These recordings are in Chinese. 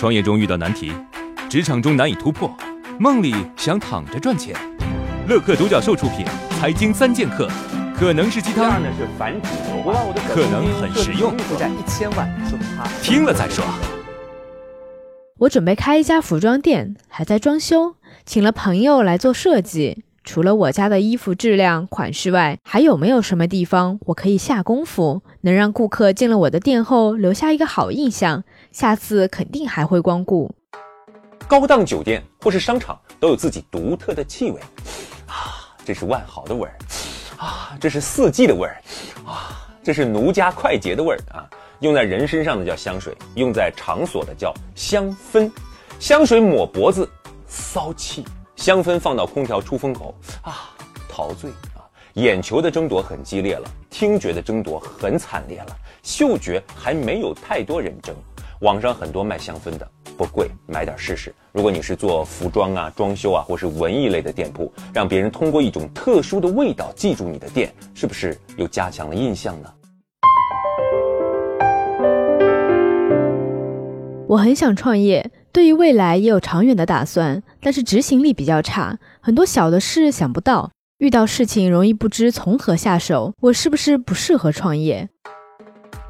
创业中遇到难题，职场中难以突破，梦里想躺着赚钱。乐客独角兽出品，《财经三剑客》可能是鸡汤，可能很实用。负债一千万，说他听了再说。我准备开一家服装店，还在装修，请了朋友来做设计。除了我家的衣服质量、款式外，还有没有什么地方我可以下功夫，能让顾客进了我的店后留下一个好印象，下次肯定还会光顾？高档酒店或是商场都有自己独特的气味，啊，这是万豪的味儿，啊，这是四季的味儿，啊，这是奴家快捷的味儿啊。用在人身上的叫香水，用在场所的叫香氛。香水抹脖子，骚气。香氛放到空调出风口啊，陶醉啊！眼球的争夺很激烈了，听觉的争夺很惨烈了，嗅觉还没有太多人争。网上很多卖香氛的，不贵，买点试试。如果你是做服装啊、装修啊，或是文艺类的店铺，让别人通过一种特殊的味道记住你的店，是不是又加强了印象呢？我很想创业，对于未来也有长远的打算，但是执行力比较差，很多小的事想不到，遇到事情容易不知从何下手。我是不是不适合创业？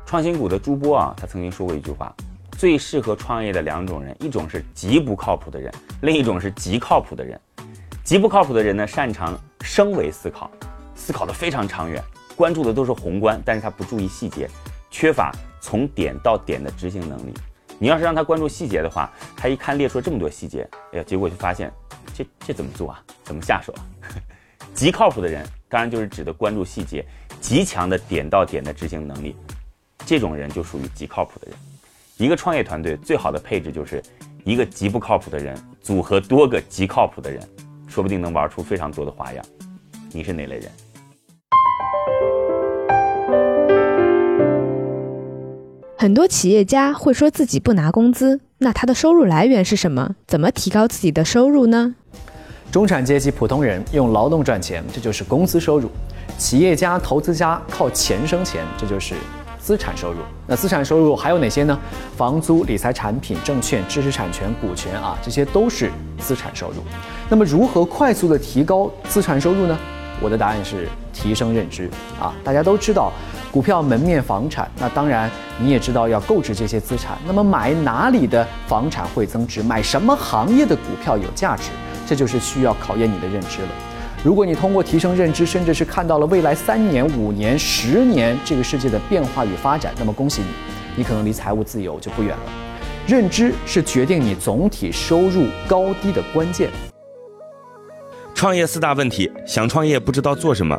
创新股的朱波啊，他曾经说过一句话：最适合创业的两种人，一种是极不靠谱的人，另一种是极靠谱的人。极不靠谱的人呢，擅长升维思考，思考的非常长远，关注的都是宏观，但是他不注意细节，缺乏从点到点的执行能力。你要是让他关注细节的话，他一看列出了这么多细节，哎呀，结果就发现，这这怎么做啊？怎么下手啊？极靠谱的人，当然就是指的关注细节、极强的点到点的执行能力，这种人就属于极靠谱的人。一个创业团队最好的配置就是一个极不靠谱的人组合多个极靠谱的人，说不定能玩出非常多的花样。你是哪类人？很多企业家会说自己不拿工资，那他的收入来源是什么？怎么提高自己的收入呢？中产阶级普通人用劳动赚钱，这就是工资收入；企业家、投资家靠钱生钱，这就是资产收入。那资产收入还有哪些呢？房租、理财产品、证券、知识产权、股权啊，这些都是资产收入。那么如何快速的提高资产收入呢？我的答案是提升认知啊！大家都知道。股票、门面、房产，那当然你也知道要购置这些资产。那么买哪里的房产会增值？买什么行业的股票有价值？这就是需要考验你的认知了。如果你通过提升认知，甚至是看到了未来三年、五年、十年这个世界的变化与发展，那么恭喜你，你可能离财务自由就不远了。认知是决定你总体收入高低的关键。创业四大问题：想创业不知道做什么，